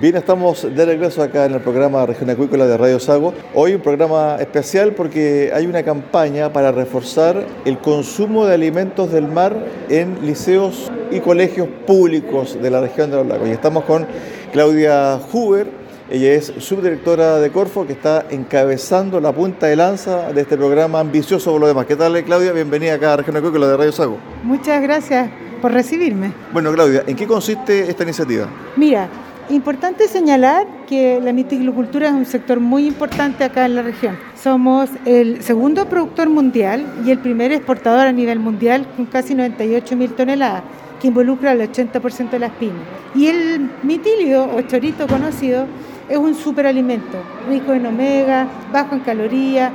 Bien, estamos de regreso acá en el programa Región Acuícola de Radio Sago. Hoy un programa especial porque hay una campaña para reforzar el consumo de alimentos del mar en liceos y colegios públicos de la región de los lagos. Y estamos con Claudia Huber, ella es subdirectora de Corfo que está encabezando la punta de lanza de este programa ambicioso por lo demás. ¿Qué tal, Claudia? Bienvenida acá a Región Acuícola de Radio Sago. Muchas gracias por recibirme. Bueno, Claudia, ¿en qué consiste esta iniciativa? Mira, Importante señalar que la viticultura es un sector muy importante acá en la región. Somos el segundo productor mundial y el primer exportador a nivel mundial con casi 98 mil toneladas, que involucra el 80% de las pymes. Y el mitilio o chorito conocido es un superalimento, rico en omega, bajo en calorías,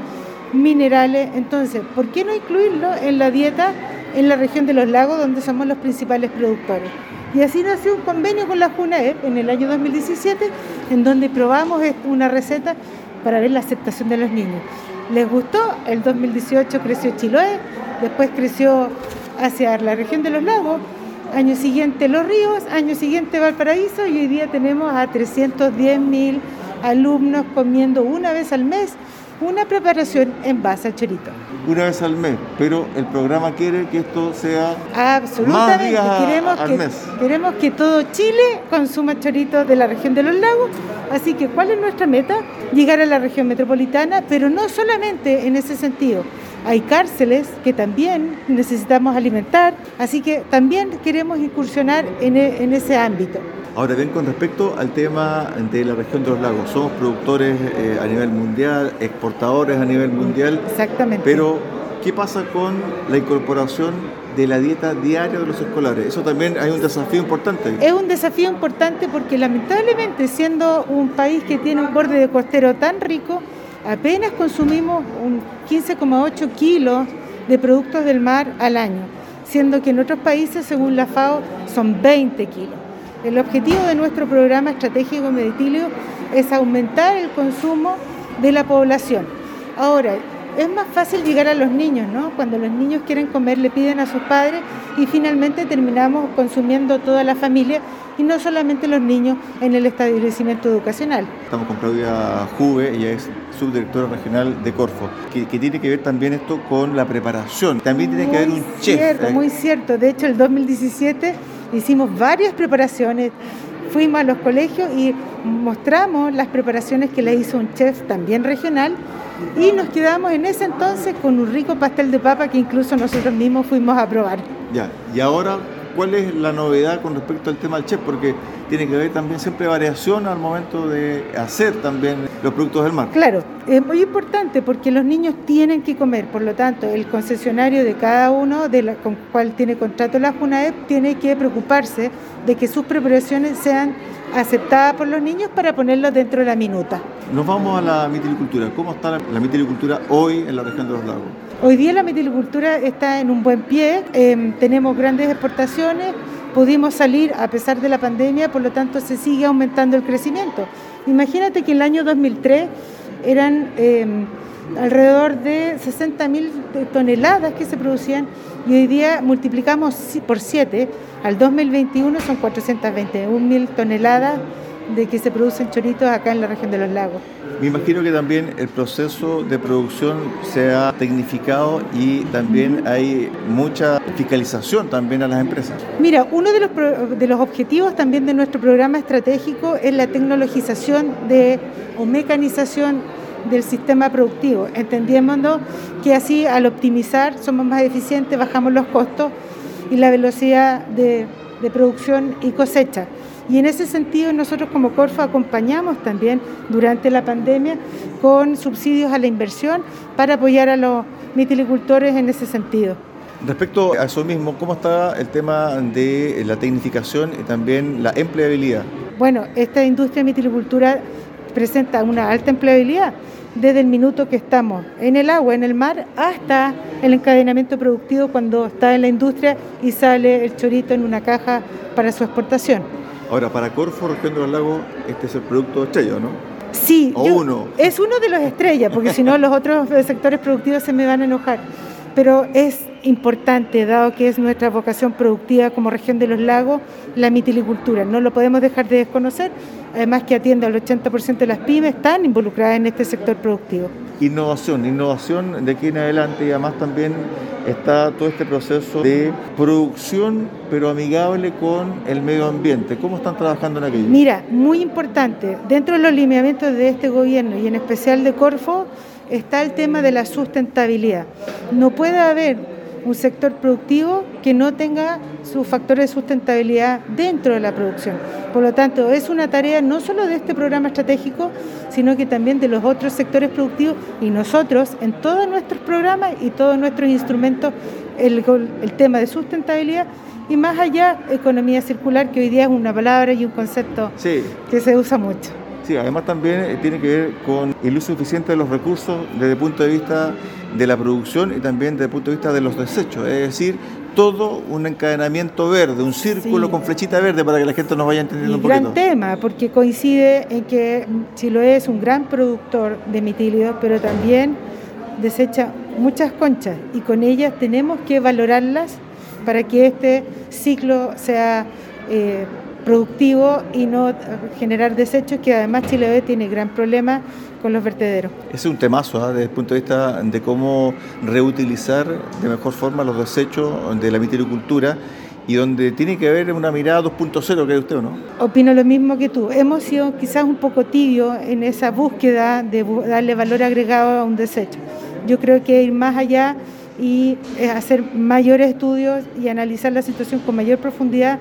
minerales. Entonces, ¿por qué no incluirlo en la dieta en la región de los lagos donde somos los principales productores? Y así nació un convenio con la JUNAEP en el año 2017, en donde probamos una receta para ver la aceptación de los niños. Les gustó, el 2018 creció Chiloé, después creció hacia la región de los lagos, año siguiente Los Ríos, año siguiente Valparaíso y hoy día tenemos a 310 mil alumnos comiendo una vez al mes una preparación en base a chorito. Una vez al mes, pero el programa quiere que esto sea Absolutamente. más queremos al que, mes. Queremos que todo Chile consuma chorito de la región de los lagos. Así que, ¿cuál es nuestra meta? Llegar a la región metropolitana, pero no solamente en ese sentido. Hay cárceles que también necesitamos alimentar, así que también queremos incursionar en, e- en ese ámbito. Ahora bien, con respecto al tema de la región de los lagos, somos productores eh, a nivel mundial, exportadores a nivel mundial, Exactamente. pero ¿qué pasa con la incorporación de la dieta diaria de los escolares? Eso también hay un desafío importante. Es un desafío importante porque lamentablemente siendo un país que tiene un borde de costero tan rico, apenas consumimos un 15,8 kilos de productos del mar al año, siendo que en otros países, según la FAO, son 20 kilos. El objetivo de nuestro programa estratégico Meditilio es aumentar el consumo de la población. Ahora, es más fácil llegar a los niños, ¿no? Cuando los niños quieren comer le piden a sus padres y finalmente terminamos consumiendo toda la familia y no solamente los niños en el establecimiento educacional. Estamos con Claudia Juve, ella es subdirectora regional de Corfo, que, que tiene que ver también esto con la preparación. También tiene que haber un chef. Cierto, ¿eh? muy cierto. De hecho, el 2017 hicimos varias preparaciones. Fuimos a los colegios y mostramos las preparaciones que le hizo un chef también regional y nos quedamos en ese entonces con un rico pastel de papa que incluso nosotros mismos fuimos a probar. Ya, y ahora, ¿cuál es la novedad con respecto al tema del chef? Porque tiene que haber también siempre variación al momento de hacer también los productos del mar. Claro, es muy importante porque los niños tienen que comer, por lo tanto, el concesionario de cada uno de la, con cual tiene contrato la JUNAEP tiene que preocuparse de que sus preparaciones sean aceptadas por los niños para ponerlos dentro de la minuta. Nos vamos a la mitilicultura. ¿Cómo está la, la mitilicultura hoy en la región de los lagos? Hoy día la metilicultura está en un buen pie, eh, tenemos grandes exportaciones, pudimos salir a pesar de la pandemia, por lo tanto se sigue aumentando el crecimiento. Imagínate que en el año 2003 eran eh, alrededor de 60 mil toneladas que se producían y hoy día multiplicamos por 7, al 2021 son 421 mil toneladas de que se producen choritos acá en la región de los lagos. Me imagino que también el proceso de producción se ha tecnificado y también hay mucha fiscalización también a las empresas. Mira, uno de los, de los objetivos también de nuestro programa estratégico es la tecnologización de, o mecanización del sistema productivo, entendiendo que así al optimizar somos más eficientes, bajamos los costos y la velocidad de, de producción y cosecha. Y en ese sentido nosotros como Corfo acompañamos también durante la pandemia con subsidios a la inversión para apoyar a los mitilicultores en ese sentido. Respecto a eso mismo, ¿cómo está el tema de la tecnificación y también la empleabilidad? Bueno, esta industria de mitilicultura presenta una alta empleabilidad desde el minuto que estamos en el agua, en el mar, hasta el encadenamiento productivo cuando está en la industria y sale el chorito en una caja para su exportación. Ahora, para Corfo, Región de los Lagos, este es el producto estrella, ¿no? Sí, o uno. es uno de los estrellas, porque si no los otros sectores productivos se me van a enojar. Pero es importante, dado que es nuestra vocación productiva como región de los lagos, la mitilicultura. No lo podemos dejar de desconocer, además que atiende al 80% de las pymes, están involucradas en este sector productivo. Innovación, innovación de aquí en adelante y además también está todo este proceso de producción pero amigable con el medio ambiente. ¿Cómo están trabajando en aquello? Mira, muy importante, dentro de los lineamientos de este gobierno y en especial de Corfo, está el tema de la sustentabilidad. No puede haber un sector productivo que no tenga sus factores de sustentabilidad dentro de la producción. Por lo tanto, es una tarea no solo de este programa estratégico, sino que también de los otros sectores productivos y nosotros en todos nuestros programas y todos nuestros instrumentos el, el tema de sustentabilidad y más allá economía circular, que hoy día es una palabra y un concepto que se usa mucho. Sí, además también eh, tiene que ver con el uso eficiente de los recursos desde el punto de vista de la producción y también desde el punto de vista de los desechos, es decir, todo un encadenamiento verde, un círculo con flechita verde para que la gente nos vaya entendiendo un poquito. Gran tema, porque coincide en que Chiloé es un gran productor de mitílidos, pero también desecha muchas conchas y con ellas tenemos que valorarlas para que este ciclo sea eh, productivo y no generar desechos, que además Chile tiene gran problema con los vertederos. Ese es un temazo ¿ah? desde el punto de vista de cómo reutilizar de mejor forma los desechos de la vitilicultura y donde tiene que haber una mirada 2.0, ¿cree usted o no? Opino lo mismo que tú. Hemos sido quizás un poco tibios en esa búsqueda de darle valor agregado a un desecho. Yo creo que ir más allá y eh, hacer mayores estudios y analizar la situación con mayor profundidad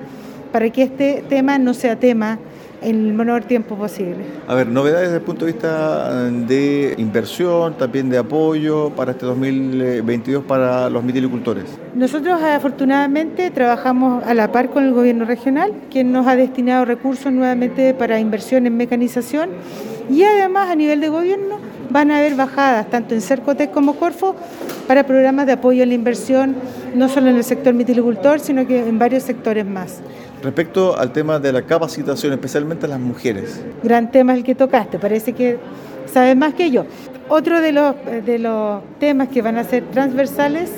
para que este tema no sea tema en el menor tiempo posible. A ver, novedades desde el punto de vista de inversión, también de apoyo para este 2022 para los mitilicultores. Nosotros afortunadamente trabajamos a la par con el gobierno regional, quien nos ha destinado recursos nuevamente para inversión en mecanización y además a nivel de gobierno van a haber bajadas tanto en Cercotec como Corfo para programas de apoyo a la inversión, no solo en el sector mitilicultor, sino que en varios sectores más. Respecto al tema de la capacitación, especialmente a las mujeres. Gran tema el que tocaste, parece que sabes más que yo. Otro de los, de los temas que van a ser transversales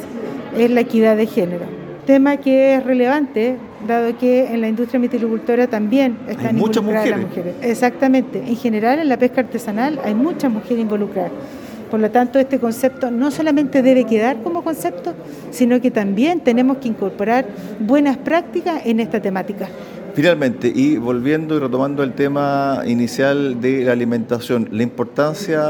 es la equidad de género. Tema que es relevante, dado que en la industria mitilicultora también están involucradas las mujeres. Exactamente. En general, en la pesca artesanal hay muchas mujeres involucradas. Por lo tanto, este concepto no solamente debe quedar como concepto, sino que también tenemos que incorporar buenas prácticas en esta temática. Finalmente, y volviendo y retomando el tema inicial de la alimentación, la importancia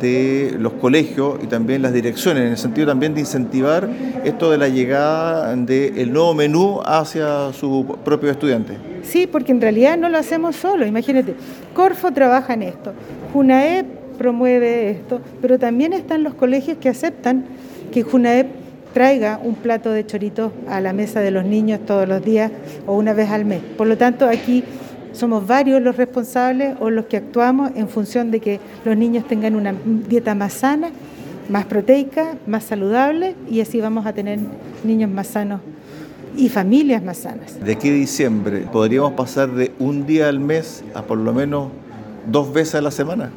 de los colegios y también las direcciones, en el sentido también de incentivar esto de la llegada del nuevo menú hacia sus propios estudiantes. Sí, porque en realidad no lo hacemos solo, imagínate, Corfo trabaja en esto, JUNAEP promueve esto, pero también están los colegios que aceptan que Junaep traiga un plato de choritos a la mesa de los niños todos los días o una vez al mes. Por lo tanto, aquí somos varios los responsables o los que actuamos en función de que los niños tengan una dieta más sana, más proteica, más saludable y así vamos a tener niños más sanos y familias más sanas. De a diciembre, ¿podríamos pasar de un día al mes a por lo menos dos veces a la semana?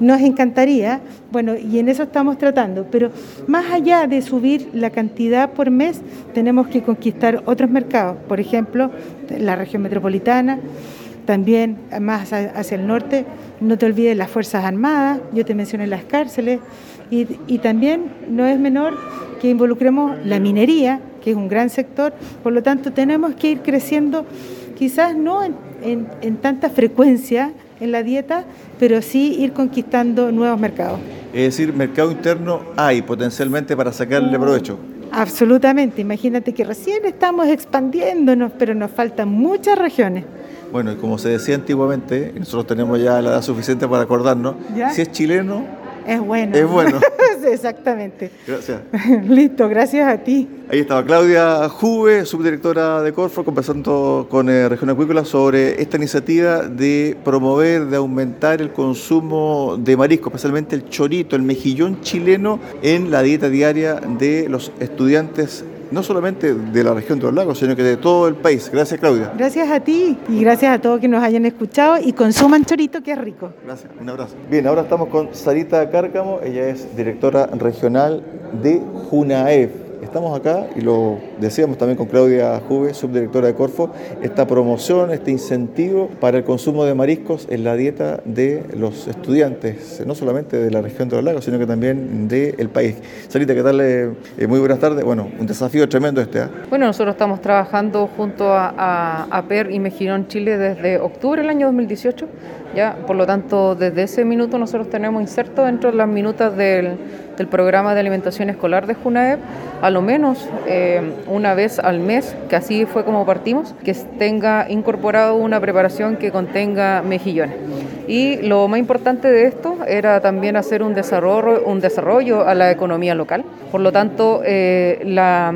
Nos encantaría, bueno, y en eso estamos tratando, pero más allá de subir la cantidad por mes, tenemos que conquistar otros mercados, por ejemplo, la región metropolitana, también más hacia el norte, no te olvides las Fuerzas Armadas, yo te mencioné las cárceles, y, y también no es menor que involucremos la minería, que es un gran sector, por lo tanto tenemos que ir creciendo, quizás no en, en, en tanta frecuencia en la dieta, pero sí ir conquistando nuevos mercados. Es decir, mercado interno hay potencialmente para sacarle provecho. Absolutamente, imagínate que recién estamos expandiéndonos, pero nos faltan muchas regiones. Bueno, y como se decía antiguamente, nosotros tenemos ya la edad suficiente para acordarnos, ¿Ya? si es chileno, Es bueno. Es bueno. Exactamente. gracias. Listo, gracias a ti. Ahí estaba Claudia Juve, subdirectora de Corfo, conversando con eh, Región Acuícola sobre esta iniciativa de promover, de aumentar el consumo de marisco, especialmente el chorito, el mejillón chileno en la dieta diaria de los estudiantes, no solamente de la región de los lagos, sino que de todo el país. Gracias, Claudia. Gracias a ti y gracias a todos que nos hayan escuchado y consuman chorito que es rico. Gracias, un abrazo. Bien, ahora estamos con Sarita Cárcamo, ella es directora regional de JUNAEF. Estamos acá y lo decíamos también con Claudia Juve, subdirectora de Corfo, esta promoción, este incentivo para el consumo de mariscos en la dieta de los estudiantes, no solamente de la región de los lagos, sino que también del país. Sarita, ¿qué tal? Eh, muy buenas tardes. Bueno, un desafío tremendo este. ¿eh? Bueno, nosotros estamos trabajando junto a, a, a PER y Mejirón Chile desde octubre del año 2018. ¿ya? Por lo tanto, desde ese minuto nosotros tenemos inserto dentro de las minutas del, del programa de alimentación escolar de JUNAEP, a lo menos eh, una vez al mes, que así fue como partimos, que tenga incorporado una preparación que contenga mejillones. Y lo más importante de esto era también hacer un desarrollo, un desarrollo a la economía local. Por lo tanto, eh, la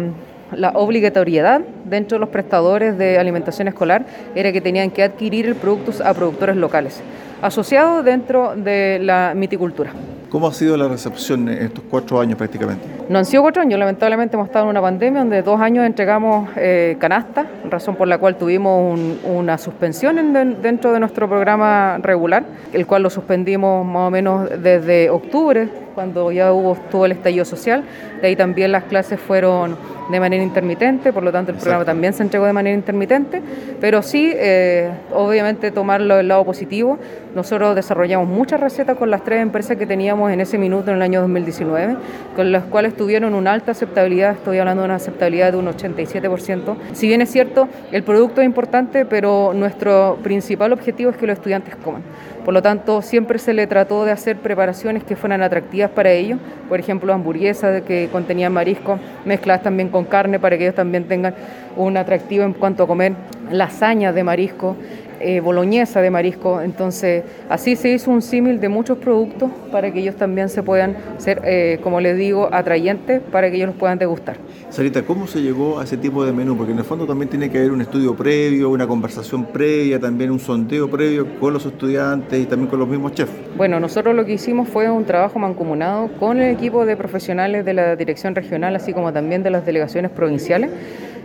obligatoriedad dentro de los prestadores de alimentación escolar era que tenían que adquirir el producto a productores locales, asociados dentro de la miticultura. ¿Cómo ha sido la recepción en estos cuatro años prácticamente? No han sido cuatro años, lamentablemente hemos estado en una pandemia donde dos años entregamos eh, canasta, razón por la cual tuvimos un, una suspensión en, dentro de nuestro programa regular, el cual lo suspendimos más o menos desde octubre, cuando ya hubo, estuvo el estallido social, de ahí también las clases fueron de manera intermitente, por lo tanto el Exacto. programa también se entregó de manera intermitente, pero sí, eh, obviamente tomarlo del lado positivo. Nosotros desarrollamos muchas recetas con las tres empresas que teníamos en ese minuto en el año 2019, con las cuales tuvieron una alta aceptabilidad, estoy hablando de una aceptabilidad de un 87%. Si bien es cierto, el producto es importante, pero nuestro principal objetivo es que los estudiantes coman. Por lo tanto, siempre se le trató de hacer preparaciones que fueran atractivas para ellos, por ejemplo, hamburguesas que contenían marisco, mezcladas también con carne para que ellos también tengan un atractivo en cuanto a comer lasañas de marisco, eh, boloñesa de marisco. Entonces, así se hizo un símil de muchos productos para que ellos también se puedan ser, eh, como les digo, atrayentes para que ellos los puedan degustar. Sarita, ¿cómo se llegó a ese tipo de menú? Porque en el fondo también tiene que haber un estudio previo, una conversación previa, también un sondeo previo con los estudiantes y también con los mismos chefs. Bueno, nosotros lo que hicimos fue un trabajo mancomunado con el equipo de profesionales de la dirección regional, así como también de las delegaciones provinciales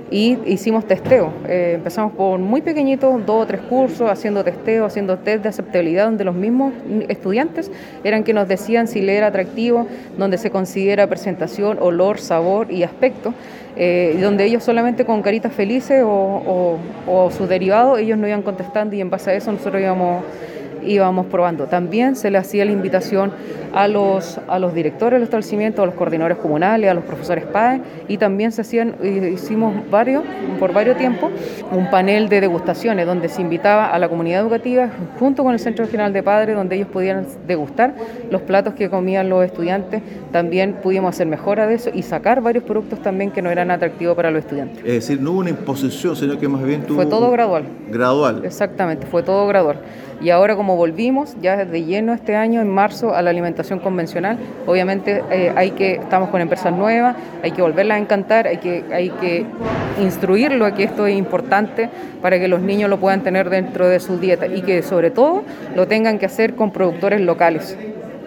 y hicimos testeo. Eh, empezamos por muy pequeñitos, dos o tres cursos, haciendo testeo, haciendo test de aceptabilidad, donde los mismos estudiantes eran que nos decían si le era atractivo, donde se considera presentación, olor, sabor y aspecto. Eh, donde ellos solamente con caritas felices o, o, o sus derivados, ellos no iban contestando y en base a eso nosotros íbamos íbamos probando. También se le hacía la invitación a los, a los directores del establecimiento, a los coordinadores comunales, a los profesores PAE y también se hacían, hicimos varios, por varios tiempos, un panel de degustaciones donde se invitaba a la comunidad educativa junto con el Centro Regional de Padres donde ellos pudieran degustar los platos que comían los estudiantes. También pudimos hacer mejora de eso y sacar varios productos también que no eran atractivos para los estudiantes. Es decir, no hubo una imposición, sino que más bien tuvo... Fue todo gradual. Gradual. Exactamente, fue todo gradual. Y ahora como volvimos ya de lleno este año, en marzo, a la alimentación convencional, obviamente eh, hay que, estamos con empresas nuevas, hay que volverlas a encantar, hay que, hay que instruirlo a que esto es importante para que los niños lo puedan tener dentro de su dieta y que sobre todo lo tengan que hacer con productores locales.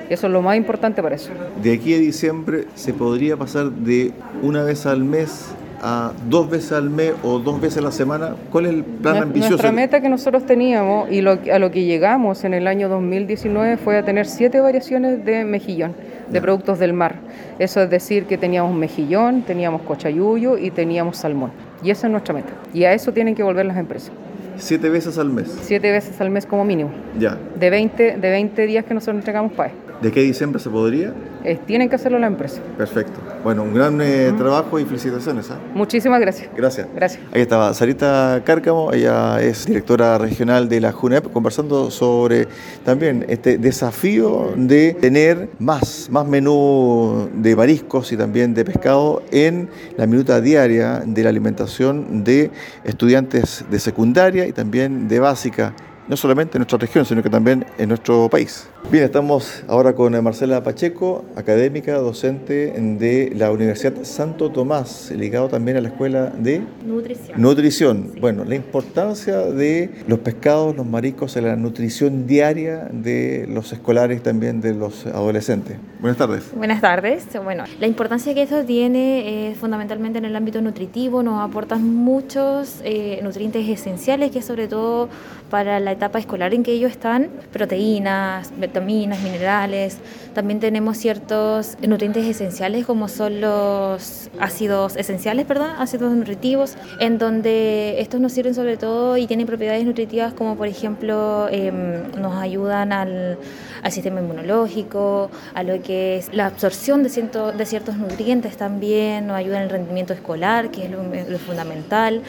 Eso es lo más importante para eso. De aquí a diciembre se podría pasar de una vez al mes a dos veces al mes o dos veces a la semana? ¿Cuál es el plan ambicioso? Nuestra meta que nosotros teníamos y lo, a lo que llegamos en el año 2019 fue a tener siete variaciones de mejillón, de productos del mar. Eso es decir que teníamos mejillón, teníamos cochayuyo y teníamos salmón. Y esa es nuestra meta. Y a eso tienen que volver las empresas. siete veces al mes. Siete veces al mes como mínimo. Ya. De 20, de 20 días que nosotros entregamos PAE. ¿De qué diciembre se podría? Eh, tienen que hacerlo la empresa. Perfecto. Bueno, un gran eh, trabajo y felicitaciones. ¿ah? Muchísimas gracias. Gracias. Gracias. Ahí estaba Sarita Cárcamo, ella es directora regional de la JUNEP, conversando sobre también este desafío de tener más, más menú de mariscos y también de pescado en la minuta diaria de la alimentación de estudiantes de secundaria y también de básica no solamente en nuestra región, sino que también en nuestro país. Bien, estamos ahora con Marcela Pacheco, académica, docente de la Universidad Santo Tomás, ligado también a la Escuela de Nutrición. Nutrición. Bueno, la importancia de los pescados, los mariscos en la nutrición diaria de los escolares también de los adolescentes. Buenas tardes. Buenas tardes. Bueno, la importancia que esto tiene es fundamentalmente en el ámbito nutritivo, nos aportan muchos eh, nutrientes esenciales que sobre todo para la etapa escolar en que ellos están, proteínas, vitaminas, minerales. También tenemos ciertos nutrientes esenciales como son los ácidos esenciales, perdón, ácidos nutritivos, en donde estos nos sirven sobre todo y tienen propiedades nutritivas como por ejemplo em, nos ayudan al, al, sistema inmunológico, a lo que es la absorción de, ciento, de ciertos nutrientes también, nos ayudan al rendimiento escolar, que es lo, lo fundamental.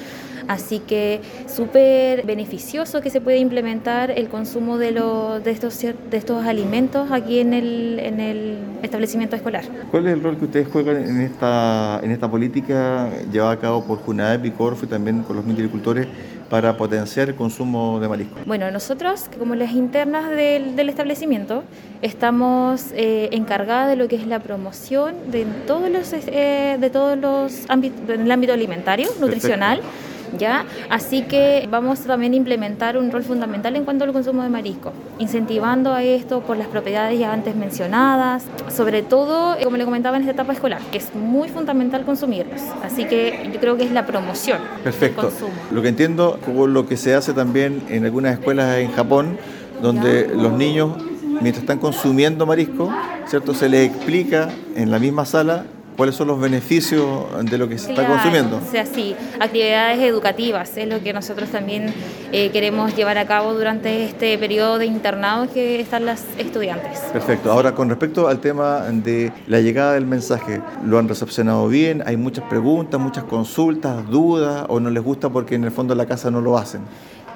Así que súper beneficioso que se puede implementar el consumo de, los, de, estos, de estos alimentos aquí en el, en el establecimiento escolar. ¿Cuál es el rol que ustedes juegan en esta, en esta política llevada a cabo por JUNAEP y CORFO y también con los agricultores para potenciar el consumo de marisco? Bueno, nosotros, como las internas del, del establecimiento, estamos eh, encargadas de lo que es la promoción de todos los, eh, de todos los ámbitos, en el ámbito alimentario, nutricional. Perfecto ¿ya? Así que vamos también a implementar un rol fundamental en cuanto al consumo de marisco, incentivando a esto por las propiedades ya antes mencionadas, sobre todo, como le comentaba en esta etapa escolar, que es muy fundamental consumirlos. Así que yo creo que es la promoción Perfecto. del consumo. Lo que entiendo, como lo que se hace también en algunas escuelas en Japón, donde ¿Ya? los niños, mientras están consumiendo marisco, ¿cierto? se les explica en la misma sala cuáles son los beneficios de lo que se claro, está consumiendo. O sea, sí, actividades educativas es lo que nosotros también eh, queremos llevar a cabo durante este periodo de internado que están las estudiantes. Perfecto. Ahora, con respecto al tema de la llegada del mensaje, ¿lo han recepcionado bien? ¿Hay muchas preguntas, muchas consultas, dudas o no les gusta porque en el fondo la casa no lo hacen?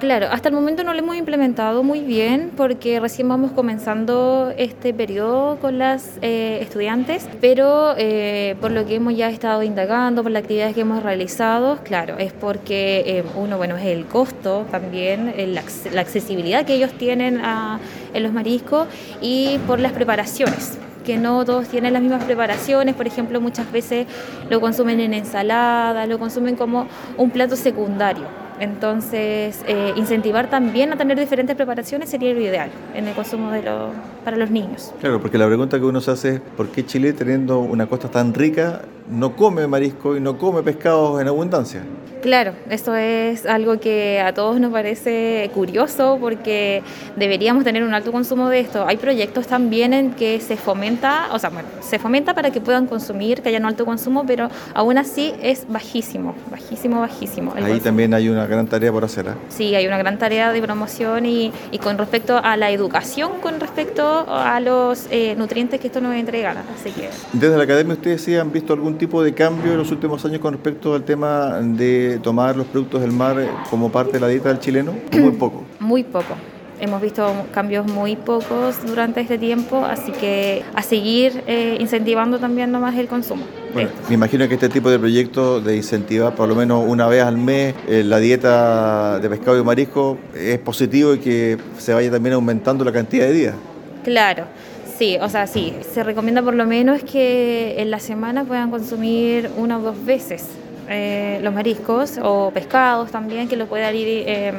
Claro, hasta el momento no lo hemos implementado muy bien porque recién vamos comenzando este periodo con las eh, estudiantes, pero eh, por lo que hemos ya estado indagando, por las actividades que hemos realizado, claro, es porque eh, uno, bueno, es el costo también, la, la, accesibilidad que ellos tienen a, en los mariscos y por las preparaciones que no todos tienen las mismas preparaciones, por ejemplo, muchas veces lo consumen en ensalada, lo consumen como un plato secundario. Entonces, eh, incentivar también a tener diferentes preparaciones sería lo ideal en el consumo de lo, para los niños. Claro, porque la pregunta que uno se hace es, ¿por qué Chile, teniendo una costa tan rica, no come marisco y no come pescados en abundancia? Claro, esto es algo que a todos nos parece curioso porque deberíamos tener un alto consumo de esto. Hay proyectos también en que se fomenta, o sea, bueno, se fomenta para que puedan consumir, que haya un alto consumo, pero aún así es bajísimo, bajísimo, bajísimo. Ahí consumo. también hay una gran tarea por hacer. ¿eh? Sí, hay una gran tarea de promoción y, y, con respecto a la educación, con respecto a los eh, nutrientes que esto nos entrega. Así que... Desde la academia, ¿ustedes sí han visto algún tipo de cambio en los últimos años con respecto al tema de tomar los productos del mar como parte de la dieta del chileno? Muy poco. Muy poco. Hemos visto cambios muy pocos durante este tiempo, así que a seguir eh, incentivando también nomás el consumo. Bueno, me imagino que este tipo de proyectos de incentivar por lo menos una vez al mes eh, la dieta de pescado y marisco es positivo y que se vaya también aumentando la cantidad de días. Claro. Sí, o sea, sí, se recomienda por lo menos que en la semana puedan consumir una o dos veces eh, los mariscos o pescados también, que lo puedan ir eh,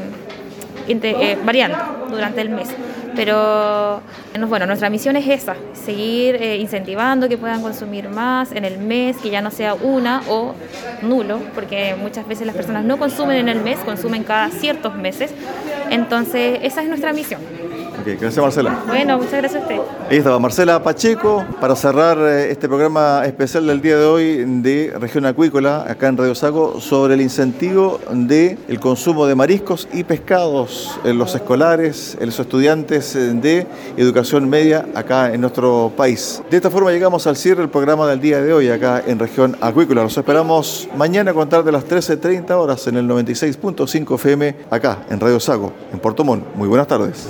eh, variando durante el mes. Pero bueno, nuestra misión es esa, seguir eh, incentivando que puedan consumir más en el mes, que ya no sea una o nulo, porque muchas veces las personas no consumen en el mes, consumen cada ciertos meses. Entonces, esa es nuestra misión. Gracias Marcela. Bueno, muchas gracias a usted. Ahí estaba Marcela Pacheco para cerrar eh, este programa especial del día de hoy de Región Acuícola, acá en Radio Sago, sobre el incentivo del el consumo de mariscos y pescados en los escolares, en los estudiantes eh, de educación media acá en nuestro país. De esta forma llegamos al cierre del programa del día de hoy acá en Región Acuícola. Los esperamos mañana a contar de las 13.30 horas en el 96.5 FM acá en Radio Sago, en Puerto Montt. Muy buenas tardes.